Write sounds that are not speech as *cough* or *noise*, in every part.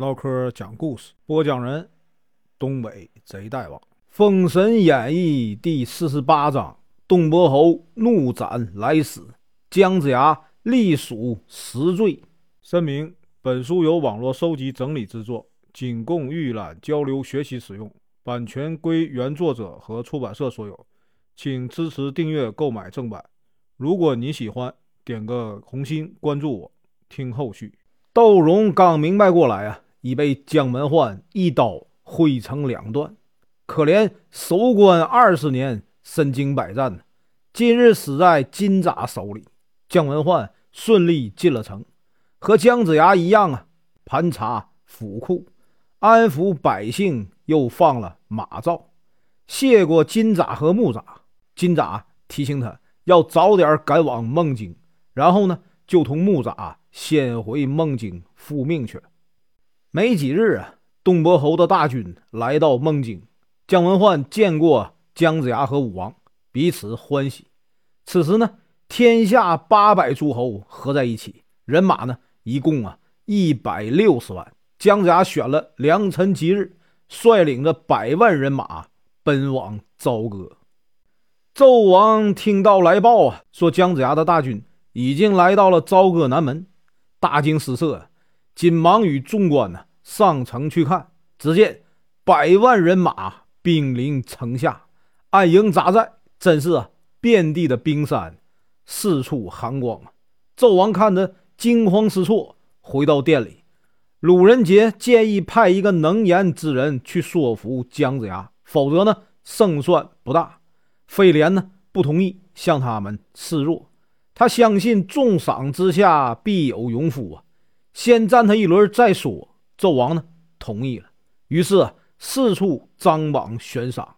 唠嗑讲故事，播讲人：东北贼大王，《封神演义》第四十八章：东伯侯怒斩来使，姜子牙隶属十罪。声明：本书由网络收集整理制作，仅供预览、交流、学习使用，版权归原作者和出版社所有，请支持订阅、购买正版。如果你喜欢，点个红心，关注我，听后续。窦荣刚明白过来啊！已被姜文焕一刀挥成两段，可怜守关二十年，身经百战今日死在金吒手里。姜文焕顺利进了城，和姜子牙一样啊，盘查府库，安抚百姓，又放了马赵，谢过金吒和木吒。金吒提醒他要早点赶往孟津，然后呢，就同木吒先回孟津复命去了。没几日啊，东伯侯的大军来到孟津，姜文焕见过姜子牙和武王，彼此欢喜。此时呢，天下八百诸侯合在一起，人马呢一共啊一百六十万。姜子牙选了良辰吉日，率领着百万人马奔往朝歌。纣王听到来报啊，说姜子牙的大军已经来到了朝歌南门，大惊失色。紧忙与众官呢上城去看，只见百万人马兵临城下，安营扎寨，真是啊遍地的冰山，四处寒光啊！纣王看得惊慌失措，回到店里，鲁仁杰建议派一个能言之人去说服姜子牙，否则呢胜算不大。飞廉呢不同意向他们示弱，他相信重赏之下必有勇夫啊。先战他一轮再说。纣王呢同意了，于是四处张榜悬赏。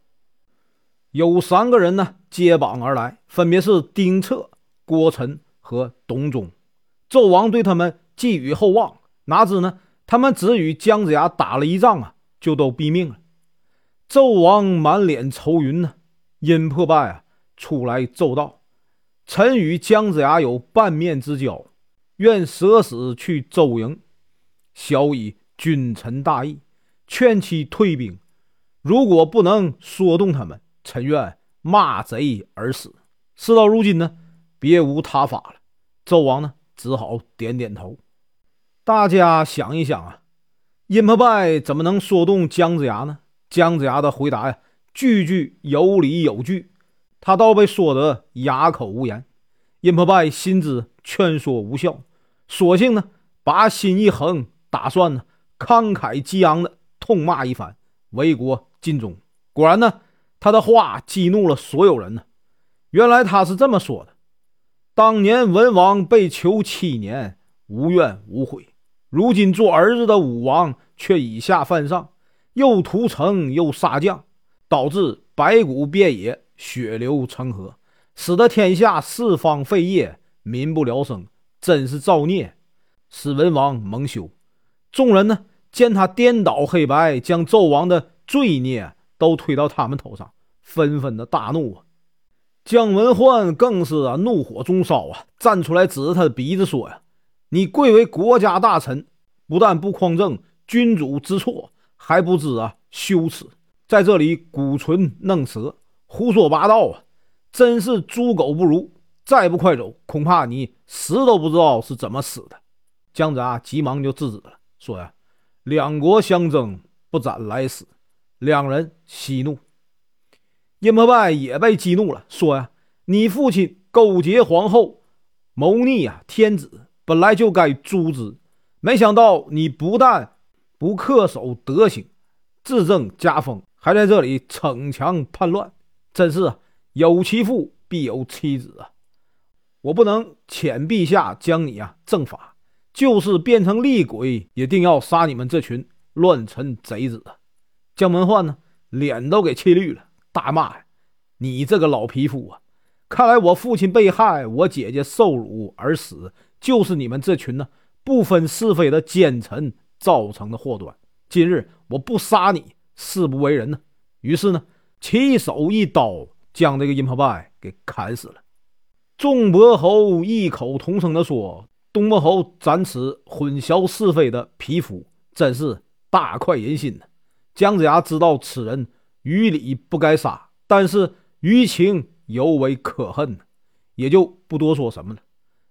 有三个人呢接榜而来，分别是丁策、郭岑和董忠。纣王对他们寄予厚望，哪知呢他们只与姜子牙打了一仗啊，就都毙命了。纣王满脸愁云呢，因破败啊出来奏道：“臣与姜子牙有半面之交。”愿舍死去周营，小以君臣大义，劝其退兵。如果不能说动他们，臣愿骂贼而死。事到如今呢，别无他法了。纣王呢，只好点点头。大家想一想啊，殷破败怎么能说动姜子牙呢？姜子牙的回答呀，句句有理有据，他倒被说得哑口无言。殷破败心知劝说无效。索性呢，把心一横，打算呢慷慨激昂的痛骂一番，为国尽忠。果然呢，他的话激怒了所有人呢。原来他是这么说的：当年文王被囚七年，无怨无悔；如今做儿子的武王却以下犯上，又屠城又杀将，导致白骨遍野，血流成河，使得天下四方废业，民不聊生。真是造孽，使文王蒙羞。众人呢，见他颠倒黑白，将纣王的罪孽都推到他们头上，纷纷的大怒啊！姜文焕更是啊，怒火中烧啊，站出来指着他的鼻子说：“呀，你贵为国家大臣，不但不匡正君主之错，还不知啊羞耻，在这里鼓唇弄舌，胡说八道啊！真是猪狗不如！”再不快走，恐怕你死都不知道是怎么死的。姜子牙急忙就制止了，说：“呀，两国相争，不斩来使。”两人息怒。殷破败也被激怒了，说：“呀，你父亲勾结皇后，谋逆啊天子，本来就该诛之。没想到你不但不恪守德行，自正家风，还在这里逞强叛乱，真是有其父必有其子啊！”我不能遣陛下将你啊正法，就是变成厉鬼，也定要杀你们这群乱臣贼子。江文焕呢，脸都给气绿了，大骂呀：“你这个老匹夫啊！看来我父亲被害，我姐姐受辱而死，就是你们这群呢不分是非的奸臣造成的祸端。今日我不杀你，誓不为人呢。”于是呢，起手一刀将这个殷破败给砍死了。众伯侯异口同声地说：“东伯侯斩此混淆是非的匹夫，真是大快人心呐。姜子牙知道此人于理不该杀，但是于情尤为可恨，也就不多说什么了，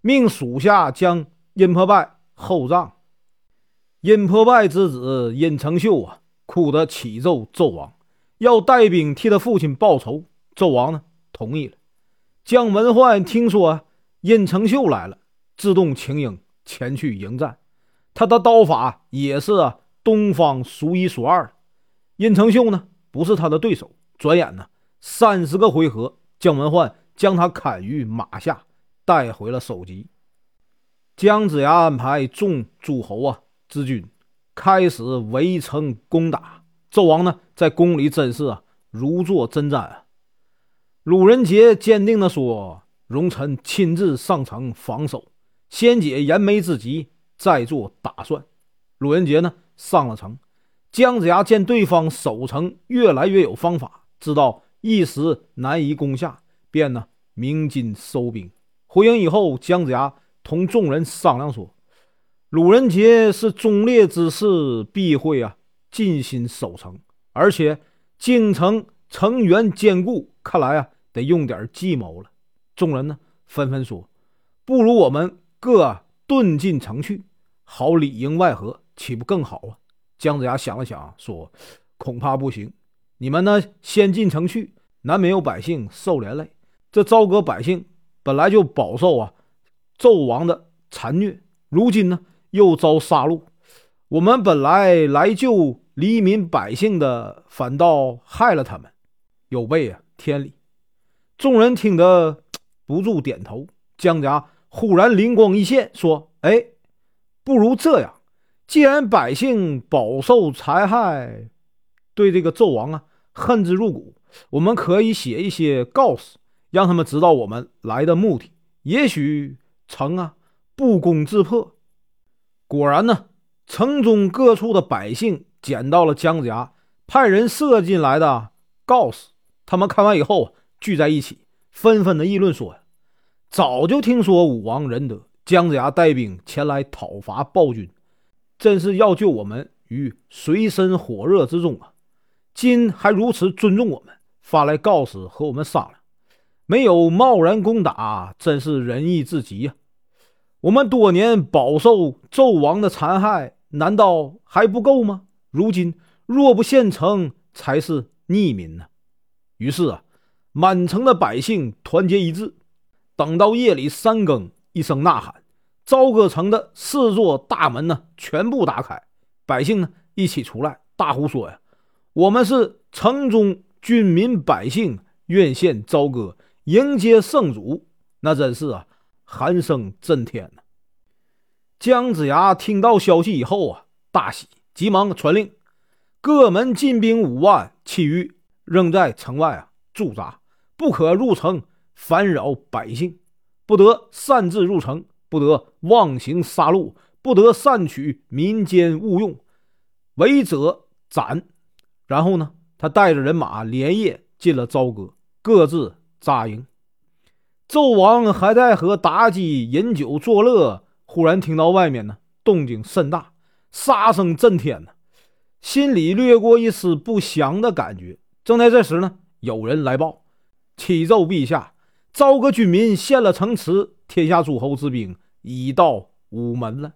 命属下将殷破败厚葬。殷破败之子殷承秀啊，哭得启奏纣王，要带兵替他父亲报仇。纣王呢，同意了。姜文焕听说殷承秀来了，自动请缨前去迎战。他的刀法也是啊东方数一数二的。殷承秀呢，不是他的对手。转眼呢，三十个回合，姜文焕将他砍于马下，带回了首级。姜子牙安排众诸侯啊之军开始围城攻打。纣王呢，在宫里真是啊如坐针毡啊。鲁仁杰坚定地说：“容臣亲自上城防守，先解燃眉之急，再做打算。”鲁仁杰呢，上了城。姜子牙见对方守城越来越有方法，知道一时难以攻下，便呢鸣金收兵。回营以后，姜子牙同众人商量说：“鲁仁杰是忠烈之士，必会啊尽心守城，而且京城成员坚固。”看来啊，得用点计谋了。众人呢，纷纷说：“不如我们各遁进城去，好里应外合，岂不更好啊？”姜子牙想了想，说：“恐怕不行。你们呢，先进城去，难免有百姓受连累。这朝歌百姓本来就饱受啊纣王的残虐，如今呢，又遭杀戮。我们本来来救黎民百姓的，反倒害了他们，有悖啊！”天理，众人听得 *tsk* 不住点头。姜家忽然灵光一现，说：“哎，不如这样，既然百姓饱受残害，对这个纣王啊恨之入骨，我们可以写一些告示，让他们知道我们来的目的。也许城啊不攻自破。”果然呢，城中各处的百姓捡到了姜子牙派人射进来的告示。他们看完以后聚在一起，纷纷的议论说：“呀，早就听说武王仁德，姜子牙带兵前来讨伐暴君，真是要救我们于水深火热之中啊！今还如此尊重我们，发来告示和我们商量，没有贸然攻打，真是仁义至极呀！我们多年饱受纣王的残害，难道还不够吗？如今若不献城，才是逆民呢！”于是啊，满城的百姓团结一致。等到夜里三更，一声呐喊，朝歌城的四座大门呢，全部打开，百姓呢一起出来，大呼说：“呀，我们是城中军民百姓，愿献朝歌，迎接圣主。”那真是啊，喊声震天呐！姜子牙听到消息以后啊，大喜，急忙传令，各门进兵五万，其余。仍在城外啊驻扎，不可入城烦扰百姓，不得擅自入城，不得妄行杀戮，不得擅取民间物用，违者斩。然后呢，他带着人马连夜进了朝歌，各自扎营。纣王还在和妲己饮酒作乐，忽然听到外面呢动静甚大，杀声震天呢，心里掠过一丝不祥的感觉。正在这时呢，有人来报，启奏陛下，朝歌军民献了城池，天下诸侯之兵已到午门了。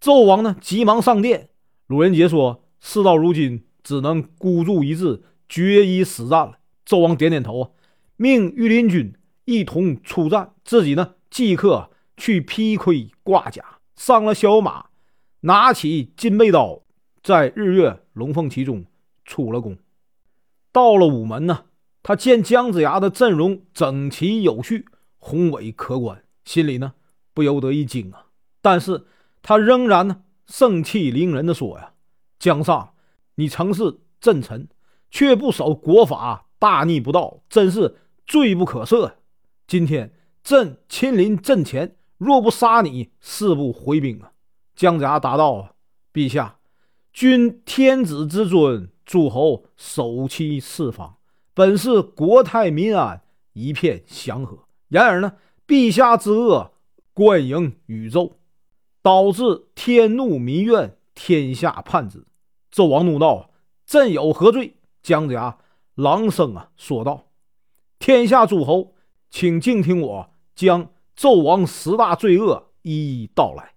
纣王呢，急忙上殿。鲁仁杰说：“事到如今，只能孤注一掷，决一死战了。”纣王点点头啊，命御林军一同出战，自己呢，即刻去披盔挂甲，上了小马，拿起金背刀，在日月龙凤旗中出了宫。到了午门呢，他见姜子牙的阵容整齐有序，宏伟可观，心里呢不由得一惊啊。但是他仍然呢盛气凌人的说：“呀，姜尚，你曾是朕臣，却不守国法，大逆不道，真是罪不可赦。今天朕亲临阵前，若不杀你，誓不回兵啊！”姜子牙答道：“，陛下，君天子之尊。”诸侯守其四方，本是国泰民安，一片祥和。然而呢，陛下之恶，贯盈宇宙，导致天怒民怨，天下叛之。纣王怒道：“朕有何罪？”姜子牙朗声啊说道：“天下诸侯，请静听我将纣王十大罪恶一一道来。”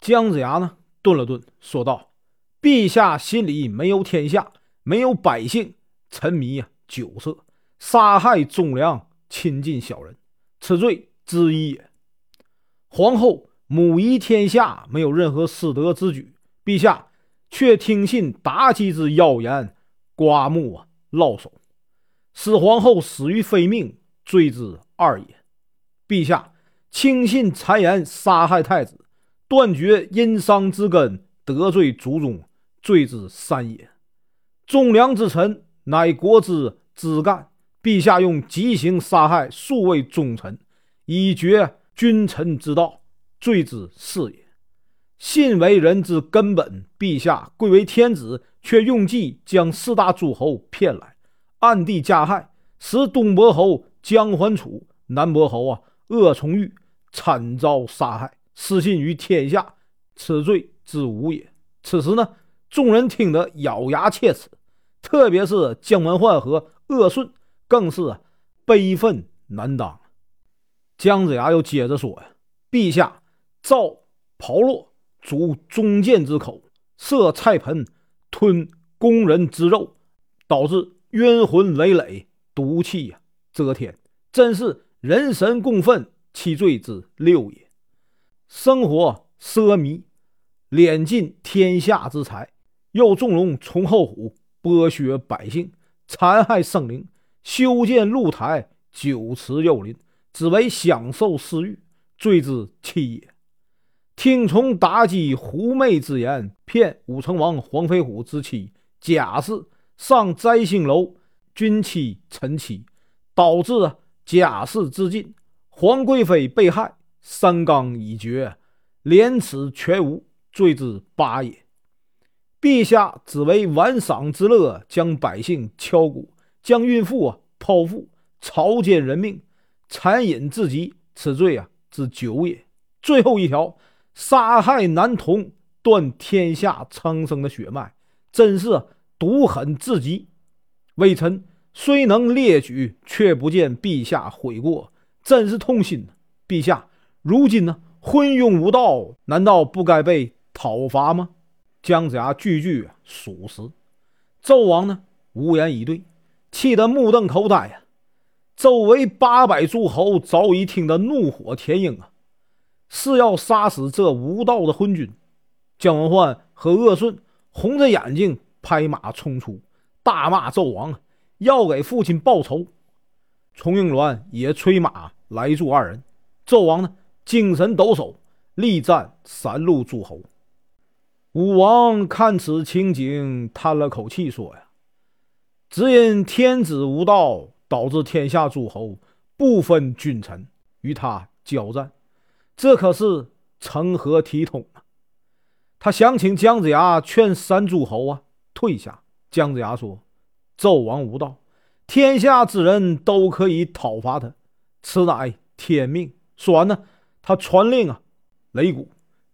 姜子牙呢，顿了顿，说道：“陛下心里没有天下，没有百姓，沉迷啊酒色，杀害忠良，亲近小人，此罪之一也。皇后母仪天下，没有任何失德之举，陛下却听信妲己之谣言，刮目啊烙手，使皇后死于非命，罪之二也。陛下轻信谗言，杀害太子。”断绝殷商之根，得罪祖宗，罪之三也。忠良之臣，乃国之枝干。陛下用极刑杀害数位忠臣，以绝君臣之道，罪之四也。信为人之根本，陛下贵为天子，却用计将四大诸侯骗来，暗地加害，使东伯侯姜桓楚、南伯侯啊鄂崇玉惨遭杀害。失信于天下，此罪之无也。此时呢，众人听得咬牙切齿，特别是姜文焕和鄂顺，更是悲愤难当。姜子牙又接着说呀：“陛下造炮烙，煮忠谏之口，设菜盆，吞工人之肉，导致冤魂累累，毒气呀遮天，真是人神共愤，其罪之六也。”生活奢靡，敛尽天下之财，又纵容崇后虎，剥削百姓，残害生灵，修建露台，酒池肉林，只为享受私欲，罪之七也。听从妲己狐媚之言，骗武成王黄飞虎之妻贾氏上摘星楼，君妻臣妻，导致贾氏自尽，皇贵妃被害。三纲已绝，廉耻全无，罪之八也。陛下只为玩赏之乐，将百姓敲鼓，将孕妇啊剖腹，草菅人命，残忍至极，此罪啊之九也。最后一条，杀害男童，断天下苍生的血脉，真是毒狠至极。微臣虽能列举，却不见陛下悔过，真是痛心呐，陛下。如今呢，昏庸无道，难道不该被讨伐吗？姜子牙句句属实。纣王呢，无言以对，气得目瞪口呆呀。周围八百诸侯早已听得怒火填膺啊，是要杀死这无道的昏君。姜文焕和鄂顺红着眼睛拍马冲出，大骂纣王要给父亲报仇。崇英鸾也催马来助二人。纣王呢？精神抖擞，力战三路诸侯。武王看此情景，叹了口气，说：“呀，只因天子无道，导致天下诸侯不分君臣与他交战，这可是成何体统啊！”他想请姜子牙劝三诸侯啊退下。姜子牙说：“纣王无道，天下之人都可以讨伐他，此乃天命。”说完呢。他传令啊，擂鼓，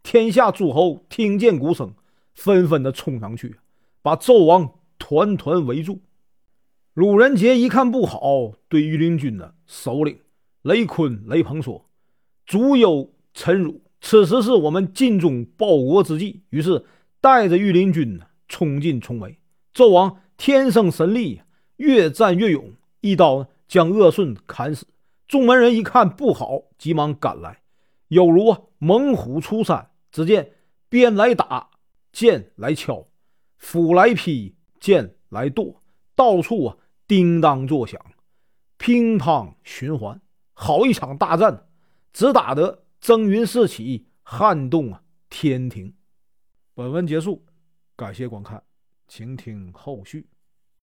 天下诸侯听见鼓声，纷纷的冲上去，把纣王团团围住。鲁仁杰一看不好，对御林军的首领雷坤、雷鹏说：“足有臣辱，此时是我们尽忠报国之际。”于是带着御林军呢冲进重围。纣王天生神力，越战越勇，一刀将鄂顺砍死。众门人一看不好，急忙赶来。犹如猛虎出山，只见鞭来打，剑来敲，斧来劈，剑来剁，到处啊叮当作响，乒乓循环，好一场大战，只打得蒸云四起，撼动啊天庭。本文结束，感谢观看，请听后续。